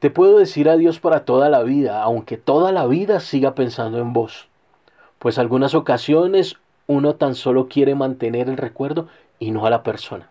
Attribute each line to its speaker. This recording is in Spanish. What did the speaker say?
Speaker 1: Te puedo decir adiós para toda la vida, aunque toda la vida siga pensando en vos. Pues algunas ocasiones uno tan solo quiere mantener el recuerdo y no a la persona.